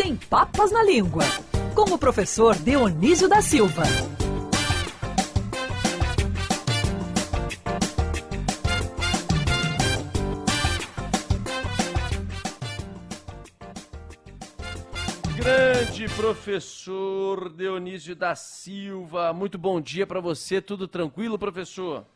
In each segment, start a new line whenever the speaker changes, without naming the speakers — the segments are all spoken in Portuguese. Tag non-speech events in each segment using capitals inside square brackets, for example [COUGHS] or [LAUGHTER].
sem papas na língua, com o professor Dionísio da Silva.
Grande professor Dionísio da Silva, muito bom dia para você, tudo tranquilo, professor?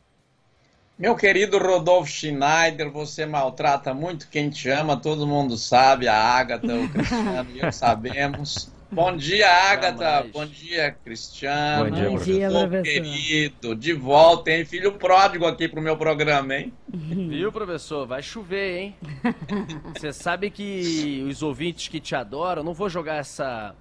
Meu querido Rodolfo Schneider, você maltrata muito quem te ama, todo mundo sabe, a Ágata, o Cristiano e eu [LAUGHS] sabemos. Bom dia, Ágata. Bom dia, Cristiano.
Bom dia,
Bom
dia
professor. querido. De volta, hein? Filho pródigo aqui pro meu programa, hein? [LAUGHS]
Viu, professor? Vai chover, hein? [LAUGHS] Você sabe que os ouvintes que te adoram, não vou jogar essa,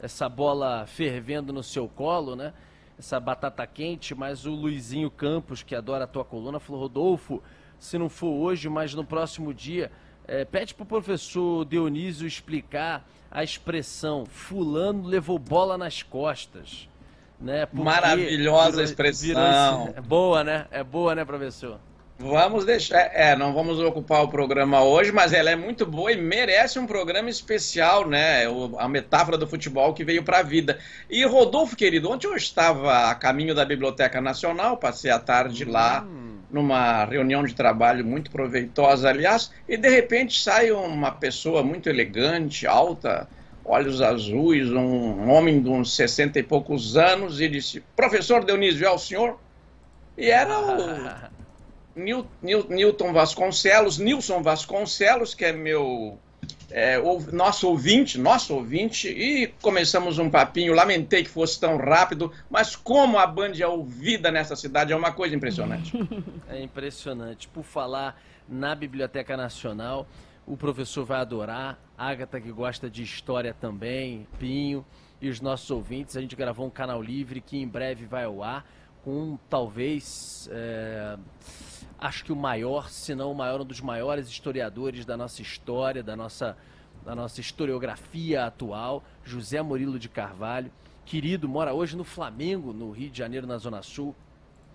essa bola fervendo no seu colo, né? Essa batata quente, mas o Luizinho Campos, que adora a tua coluna, falou: Rodolfo, se não for hoje, mas no próximo dia, é, pede para o professor Dionísio explicar a expressão Fulano levou bola nas costas. Né?
Maravilhosa virou, expressão.
Virou, é boa, né? É boa, né, professor?
Vamos deixar. É, não vamos ocupar o programa hoje, mas ela é muito boa e merece um programa especial, né? O, a metáfora do futebol que veio para a vida. E Rodolfo, querido, ontem eu estava a caminho da Biblioteca Nacional, passei a tarde hum. lá numa reunião de trabalho muito proveitosa, aliás, e de repente sai uma pessoa muito elegante, alta, olhos azuis, um homem de uns sessenta e poucos anos, e disse: Professor Dionísio, é o senhor? E era o. [LAUGHS] Nilton Vasconcelos, Nilson Vasconcelos, que é meu é, nosso ouvinte, nosso ouvinte, e começamos um papinho. Lamentei que fosse tão rápido, mas como a Band é ouvida nessa cidade é uma coisa impressionante. [LAUGHS]
É impressionante. Por falar na Biblioteca Nacional, o professor vai adorar. Agatha, que gosta de história também, Pinho, e os nossos ouvintes. A gente gravou um canal livre que em breve vai ao ar, com talvez. É acho que o maior, se não o maior, um dos maiores historiadores da nossa história, da nossa, da nossa historiografia atual, José Murilo de Carvalho. Querido, mora hoje no Flamengo, no Rio de Janeiro, na Zona Sul.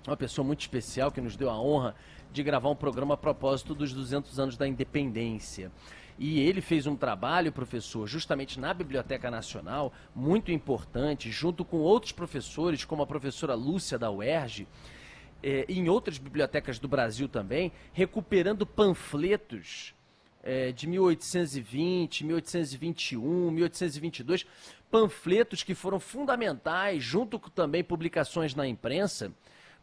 Uma pessoa muito especial que nos deu a honra de gravar um programa a propósito dos 200 anos da independência. E ele fez um trabalho, professor, justamente na Biblioteca Nacional, muito importante, junto com outros professores, como a professora Lúcia da UERJ, é, em outras bibliotecas do Brasil também, recuperando panfletos é, de 1820, 1821, 1822, panfletos que foram fundamentais, junto com também publicações na imprensa,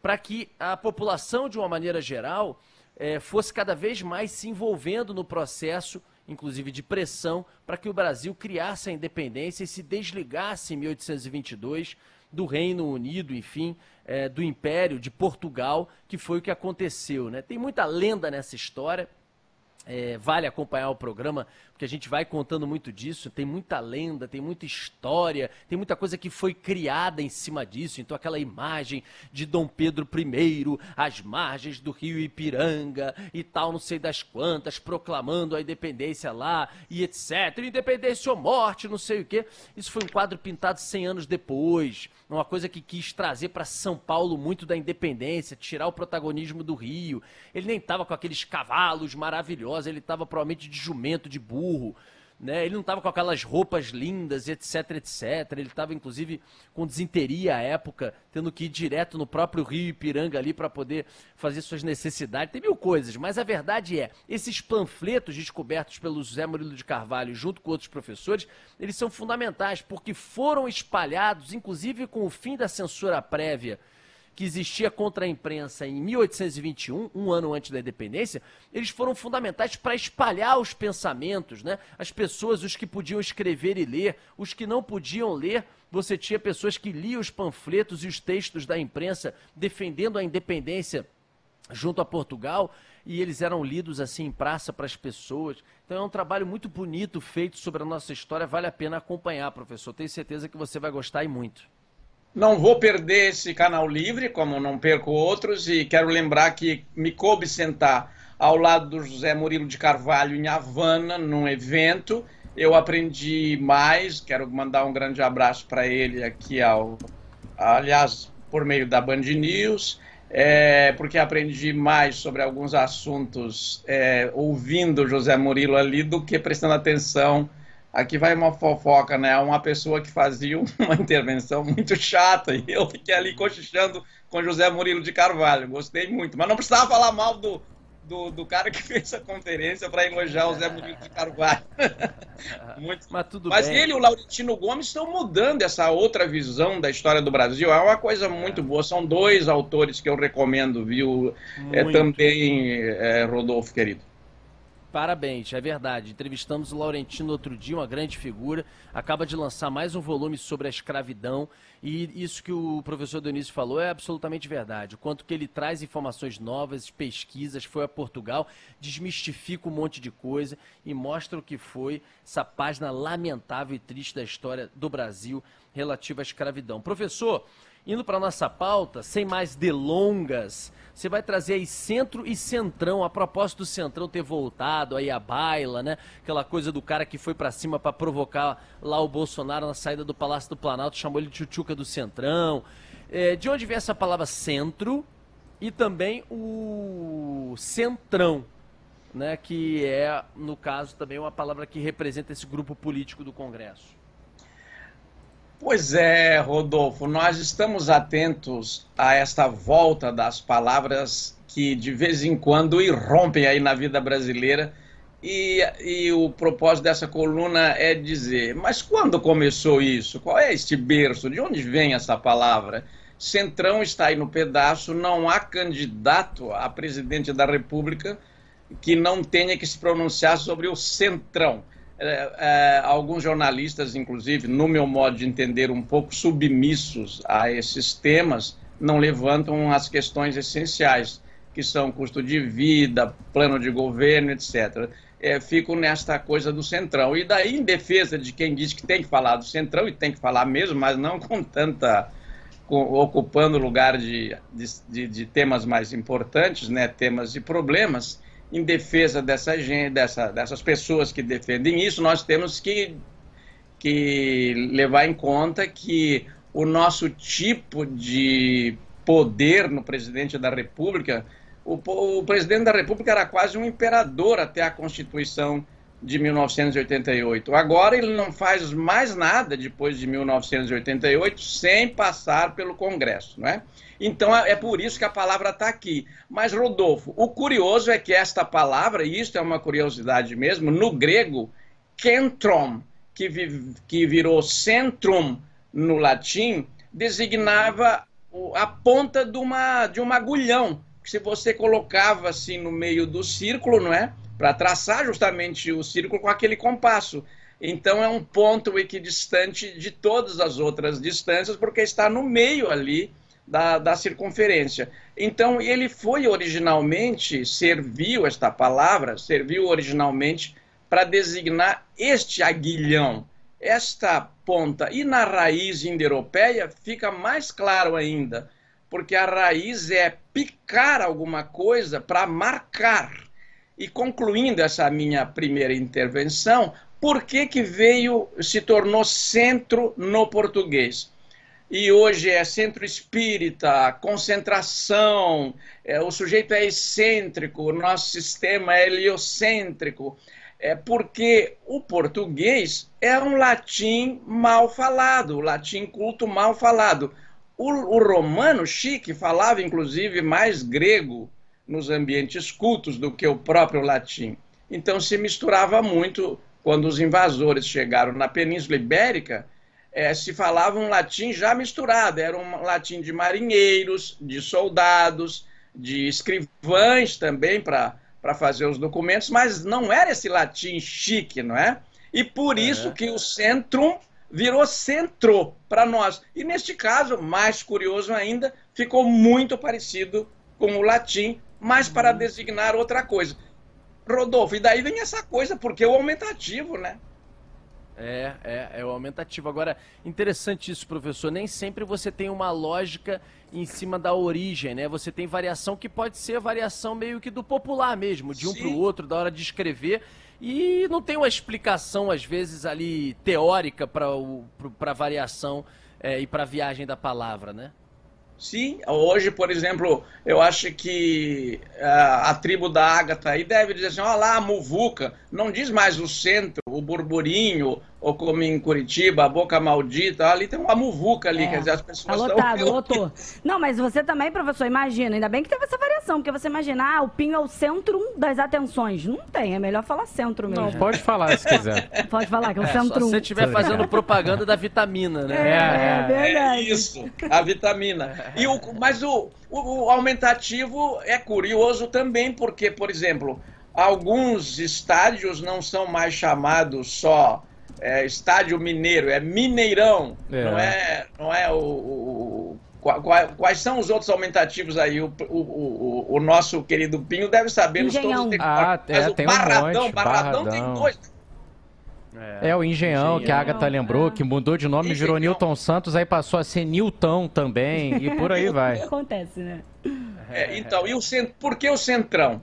para que a população, de uma maneira geral, é, fosse cada vez mais se envolvendo no processo, inclusive de pressão, para que o Brasil criasse a independência e se desligasse em 1822 do Reino Unido, enfim, é, do Império de Portugal, que foi o que aconteceu. Né? Tem muita lenda nessa história. É, vale acompanhar o programa, porque a gente vai contando muito disso. Tem muita lenda, tem muita história, tem muita coisa que foi criada em cima disso. Então, aquela imagem de Dom Pedro I, às margens do rio Ipiranga e tal, não sei das quantas, proclamando a independência lá e etc. Independência ou morte, não sei o quê. Isso foi um quadro pintado 100 anos depois. Uma coisa que quis trazer para São Paulo muito da independência, tirar o protagonismo do Rio. Ele nem estava com aqueles cavalos maravilhosos, ele estava provavelmente de jumento, de burro burro. Né? Ele não estava com aquelas roupas lindas, etc, etc. Ele estava, inclusive, com desinteria à época, tendo que ir direto no próprio Rio Ipiranga ali para poder fazer suas necessidades. Tem mil coisas, mas a verdade é, esses panfletos descobertos pelo José Murilo de Carvalho, junto com outros professores, eles são fundamentais, porque foram espalhados, inclusive com o fim da censura prévia que existia contra a imprensa em 1821, um ano antes da independência, eles foram fundamentais para espalhar os pensamentos, né? As pessoas, os que podiam escrever e ler, os que não podiam ler, você tinha pessoas que liam os panfletos e os textos da imprensa defendendo a independência junto a Portugal e eles eram lidos assim em praça para as pessoas. Então é um trabalho muito bonito feito sobre a nossa história, vale a pena acompanhar, professor. Tenho certeza que você vai gostar e muito.
Não vou perder esse canal livre, como não perco outros, e quero lembrar que me coube sentar ao lado do José Murilo de Carvalho em Havana, num evento. Eu aprendi mais, quero mandar um grande abraço para ele aqui, ao, aliás, por meio da Band News, é, porque aprendi mais sobre alguns assuntos é, ouvindo José Murilo ali do que prestando atenção aqui vai uma fofoca, né? Uma pessoa que fazia [LAUGHS] uma intervenção muito chata e eu fiquei ali cochichando com José Murilo de Carvalho. Gostei muito, mas não precisava falar mal do, do, do cara que [LAUGHS] fez a conferência para elogiar o Zé Murilo de Carvalho. [LAUGHS]
muito... Mas tudo
Mas
bem.
ele e o Laurentino Gomes estão mudando essa outra visão da história do Brasil. É uma coisa muito boa. São dois autores que eu recomendo, viu? É, também, é, Rodolfo, querido.
Parabéns, é verdade. Entrevistamos o Laurentino outro dia, uma grande figura. Acaba de lançar mais um volume sobre a escravidão. E isso que o professor Dionísio falou é absolutamente verdade. O quanto que ele traz informações novas, pesquisas, foi a Portugal, desmistifica um monte de coisa e mostra o que foi essa página lamentável e triste da história do Brasil relativa à escravidão. Professor, indo para nossa pauta, sem mais delongas, você vai trazer aí centro e centrão, a propósito do centrão ter voltado aí a baila, né? Aquela coisa do cara que foi para cima para provocar lá o Bolsonaro na saída do Palácio do Planalto, chamou ele de tchutchuca do centrão. É, de onde vem essa palavra centro e também o centrão, né? Que é, no caso, também uma palavra que representa esse grupo político do Congresso.
Pois é, Rodolfo, nós estamos atentos a esta volta das palavras que de vez em quando irrompem aí na vida brasileira. E, e, o propósito dessa coluna é dizer: mas quando começou isso? Qual é este berço? De onde vem essa palavra? Centrão está aí no pedaço, não há candidato a presidente da República que não tenha que se pronunciar sobre o Centrão é, é, alguns jornalistas, inclusive, no meu modo de entender, um pouco submissos a esses temas, não levantam as questões essenciais, que são custo de vida, plano de governo, etc. É, fico nesta coisa do centrão. E daí, em defesa de quem diz que tem que falar do centrão, e tem que falar mesmo, mas não com tanta. Com, ocupando lugar de, de, de temas mais importantes, né, temas e problemas em defesa dessa gente, dessa, dessas pessoas que defendem isso, nós temos que, que levar em conta que o nosso tipo de poder no presidente da República, o, o presidente da República era quase um imperador até a Constituição de 1988. Agora ele não faz mais nada depois de 1988 sem passar pelo Congresso, não é? Então é, é por isso que a palavra está aqui. Mas, Rodolfo, o curioso é que esta palavra, e isso é uma curiosidade mesmo, no grego, kentron, que, vi, que virou centrum no latim, designava a ponta de, uma, de um agulhão, que se você colocava assim no meio do círculo, não é? Para traçar justamente o círculo com aquele compasso. Então é um ponto equidistante de todas as outras distâncias, porque está no meio ali da, da circunferência. Então, ele foi originalmente, serviu esta palavra, serviu originalmente para designar este aguilhão, esta ponta. E na raiz indo-europeia fica mais claro ainda, porque a raiz é picar alguma coisa para marcar. E concluindo essa minha primeira intervenção, por que, que veio, se tornou centro no português? e hoje é centro espírita, concentração, é, o sujeito é excêntrico, o nosso sistema é heliocêntrico, é porque o português é um latim mal falado, o latim culto mal falado. O, o romano chique falava, inclusive, mais grego nos ambientes cultos do que o próprio latim. Então se misturava muito quando os invasores chegaram na Península Ibérica é, se falava um latim já misturado, era um latim de marinheiros, de soldados, de escrivães também para fazer os documentos, mas não era esse latim chique, não é? E por é. isso que o centrum virou centro para nós. E neste caso, mais curioso ainda, ficou muito parecido com o latim, mas para designar outra coisa. Rodolfo, e daí vem essa coisa, porque é o aumentativo, né?
É, é, é o aumentativo. Agora, interessante isso, professor. Nem sempre você tem uma lógica em cima da origem, né? Você tem variação que pode ser variação meio que do popular mesmo, de um para o outro, da hora de escrever. E não tem uma explicação, às vezes, ali teórica para a variação é, e para a viagem da palavra, né?
Sim, hoje, por exemplo, eu acho que a, a tribo da Ágata aí deve dizer assim, olha lá, a muvuca, não diz mais o centro, o burburinho, ou como em Curitiba, a boca maldita, ali tem uma muvuca ali, é, quer dizer, as pessoas
tá lotado, estão... lotou. Não, mas você também, professor, imagina, ainda bem que teve essa variação, porque você imagina, ah, o Pinho é o centro das atenções. Não tem, é melhor falar centro mesmo. Não,
pode falar se quiser. [LAUGHS]
Pode falar, que é o é, centro.
Se você estiver fazendo propaganda da vitamina, né?
É, é, é verdade.
É isso, a vitamina. E o, mas o, o, o aumentativo é curioso também, porque, por exemplo, alguns estádios não são mais chamados só é, estádio mineiro, é Mineirão, é. não é, não é o, o, o, quais são os outros aumentativos aí? O, o, o, nosso querido Pinho deve saber
os todos.
Ah, é, Mas o tem Barradão,
um monte, Barradão, Barradão tem dois.
É, é, o Engenhão, Engenhão, que a Agatha lembrou, é. que mudou de nome, Engenhão. virou Newton Santos, aí passou a ser Newton também, e por aí [LAUGHS] vai.
Acontece, né?
É, então, e o cent... por que o Centrão?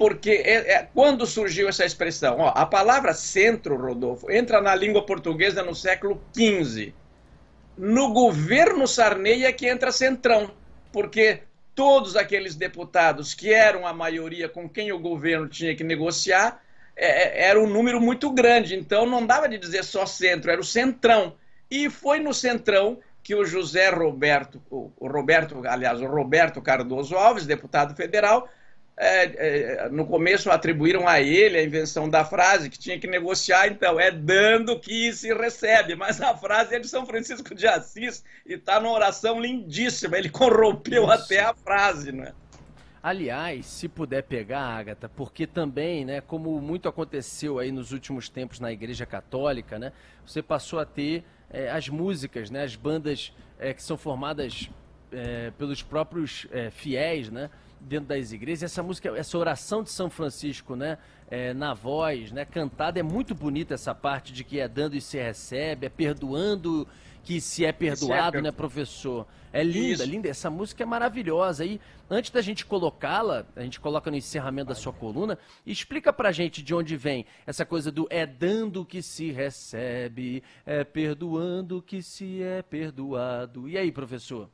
Porque é, é, quando surgiu essa expressão? Ó, a palavra centro, Rodolfo, entra na língua portuguesa no século XV. No governo Sarney é que entra centrão, porque todos aqueles deputados que eram a maioria com quem o governo tinha que negociar é, é, era um número muito grande, então não dava de dizer só centro, era o centrão. E foi no centrão que o José Roberto, o, Roberto, aliás, o Roberto Cardoso Alves, deputado federal, é, é, no começo atribuíram a ele a invenção da frase que tinha que negociar, então é dando que se recebe, mas a frase é de São Francisco de Assis e está numa oração lindíssima, ele corrompeu Nossa. até a frase, né?
Aliás, se puder pegar, Agatha, porque também, né, como muito aconteceu aí nos últimos tempos na Igreja Católica, né, você passou a ter é, as músicas, né, as bandas é, que são formadas é, pelos próprios fiéis, né, dentro das igrejas. Essa música, essa oração de São Francisco, né, na voz, né, cantada, é muito bonita essa parte de que é dando e se recebe, é perdoando que se é perdoado, se é né, professor? É linda, Isso. linda. Essa música é maravilhosa. E antes da gente colocá-la, a gente coloca no encerramento da sua coluna, explica pra gente de onde vem essa coisa do é dando que se recebe, é perdoando que se é perdoado. E aí, professor?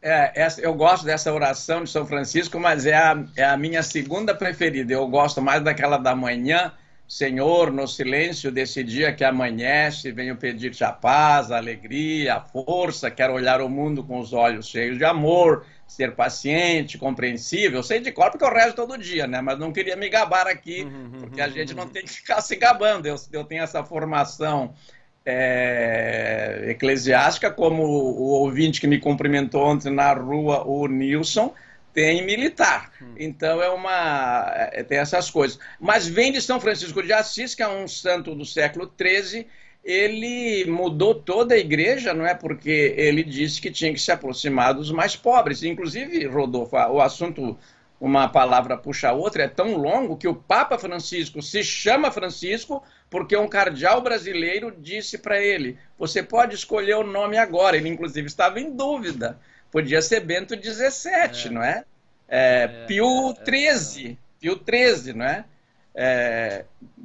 É, essa, eu gosto dessa oração de São Francisco, mas é a, é a minha segunda preferida. Eu gosto mais daquela da manhã, Senhor, no silêncio desse dia que amanhece, venho pedir-te a paz, a alegria, a força, quero olhar o mundo com os olhos cheios de amor, ser paciente, compreensível. sei de cor porque eu rezo todo dia, né? Mas não queria me gabar aqui, porque a gente não tem que ficar se gabando. Eu, eu tenho essa formação é, eclesiástica, como o ouvinte que me cumprimentou ontem na rua, o Nilson, tem militar. Hum. Então é uma é, tem essas coisas. Mas vem de São Francisco de Assis, que é um santo do século XIII. Ele mudou toda a igreja, não é? Porque ele disse que tinha que se aproximar dos mais pobres. Inclusive, Rodolfo, o assunto, uma palavra puxa a outra, é tão longo que o Papa Francisco se chama Francisco porque um cardeal brasileiro disse para ele: você pode escolher o nome agora. Ele, inclusive, estava em dúvida Podia ser Bento XVII, é. não é? é, é Pio XIII, é, Pio XIII, não é? é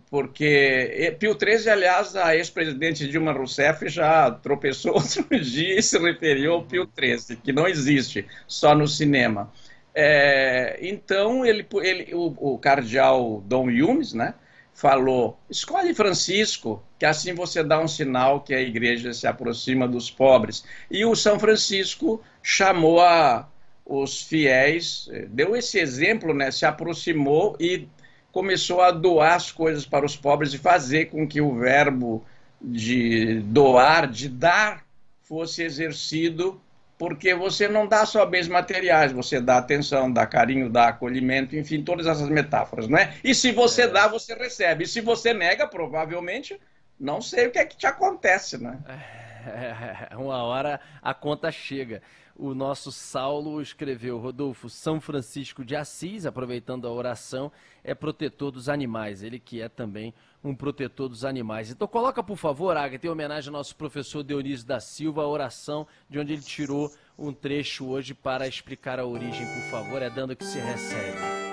porque Pio XIII, aliás, a ex-presidente Dilma Rousseff já tropeçou [LAUGHS] outro dia e se referiu ao Pio XIII, que não existe, só no cinema. É, então, ele, ele, o, o cardeal Dom Yumes, né, falou: escolhe Francisco, que assim você dá um sinal que a igreja se aproxima dos pobres. E o São Francisco chamou a, os fiéis, eh, deu esse exemplo, né, se aproximou e começou a doar as coisas para os pobres e fazer com que o verbo de doar, de dar, fosse exercido porque você não dá só bens materiais, você dá atenção, dá carinho, dá acolhimento, enfim, todas essas metáforas, não é? E se você é. dá, você recebe. E se você nega, provavelmente, não sei o que é que te acontece, né?
É, uma hora a conta chega. O nosso Saulo escreveu, Rodolfo, São Francisco de Assis, aproveitando a oração, é protetor dos animais. Ele que é também um protetor dos animais. Então coloca, por favor, Agatha, em homenagem ao nosso professor Dionísio da Silva, a oração de onde ele tirou um trecho hoje para explicar a origem, por favor. É dando que se recebe.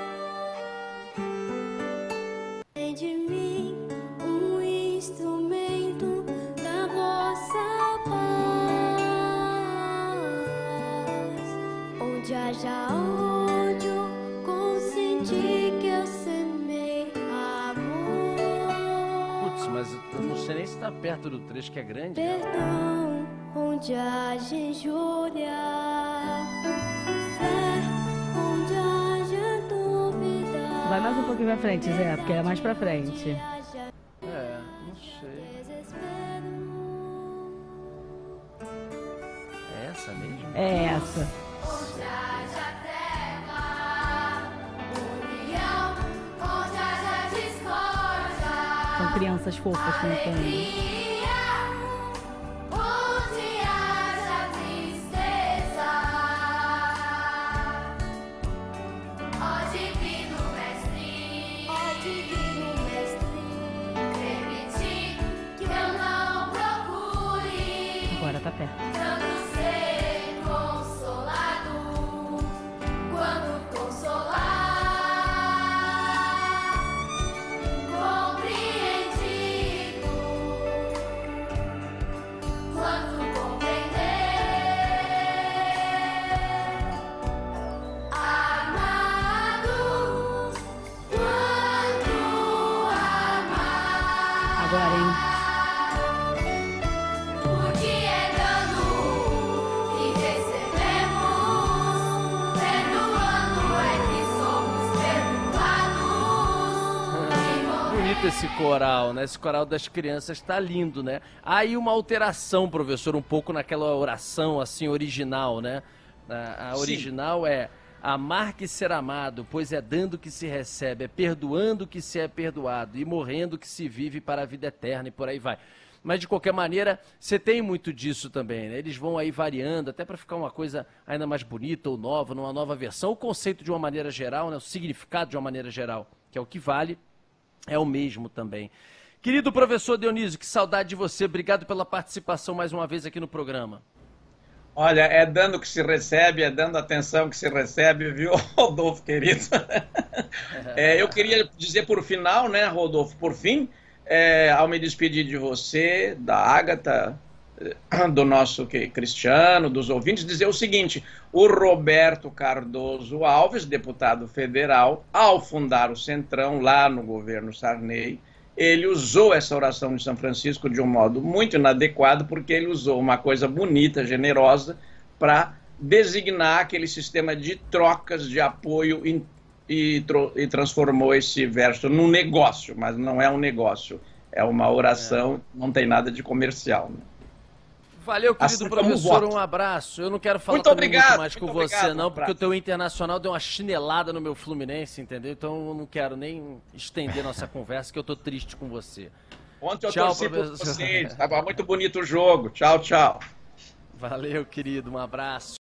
Perto do trecho que é grande.
Perdão, onde haja injúria. Fé, onde haja dúvida.
Vai mais um pouquinho pra frente, Zé, porque é mais pra frente.
É, não sei. É essa mesmo?
É essa. Crianças fofas. Agora
Bonito esse coral, né? Esse coral das crianças tá lindo, né? Aí uma alteração, professor, um pouco naquela oração assim original, né? A, a
Sim.
original é amar que ser amado, pois é dando que se recebe, é perdoando que se é perdoado e morrendo que se vive para a vida eterna e por aí vai. Mas de qualquer maneira, você tem muito disso também, né? Eles vão aí variando, até para ficar uma coisa ainda mais bonita ou nova, numa nova versão. O conceito de uma maneira geral, né? O significado de uma maneira geral, que é o que vale, é o mesmo também. Querido professor Dionísio, que saudade de você. Obrigado pela participação mais uma vez aqui no programa.
Olha, é dando que se recebe, é dando atenção que se recebe, viu, [LAUGHS] Rodolfo, querido? [LAUGHS] É, eu queria dizer por final, né, Rodolfo, por fim, é, ao me despedir de você, da Ágata, [COUGHS] do nosso que- Cristiano, dos ouvintes, dizer o seguinte: o Roberto Cardoso Alves, deputado federal, ao fundar o Centrão lá no governo Sarney, ele usou essa oração de São Francisco de um modo muito inadequado, porque ele usou uma coisa bonita, generosa, para designar aquele sistema de trocas de apoio e, tro- e transformou esse verso num negócio, mas não é um negócio, é uma oração, não tem nada de comercial. né?
Valeu, querido
Assim
professor, um abraço. Eu não quero falar
Muito obrigado,
muito mais com
muito
você,
obrigado,
não,
um
porque o teu Internacional deu uma chinelada no meu Fluminense, entendeu? Então eu não quero nem estender nossa [LAUGHS] conversa, que eu tô triste com você.
Ontem eu
Tchau,
torci por
professor.
vocês, estava muito bonito o jogo. Tchau, tchau.
Valeu, querido, um abraço.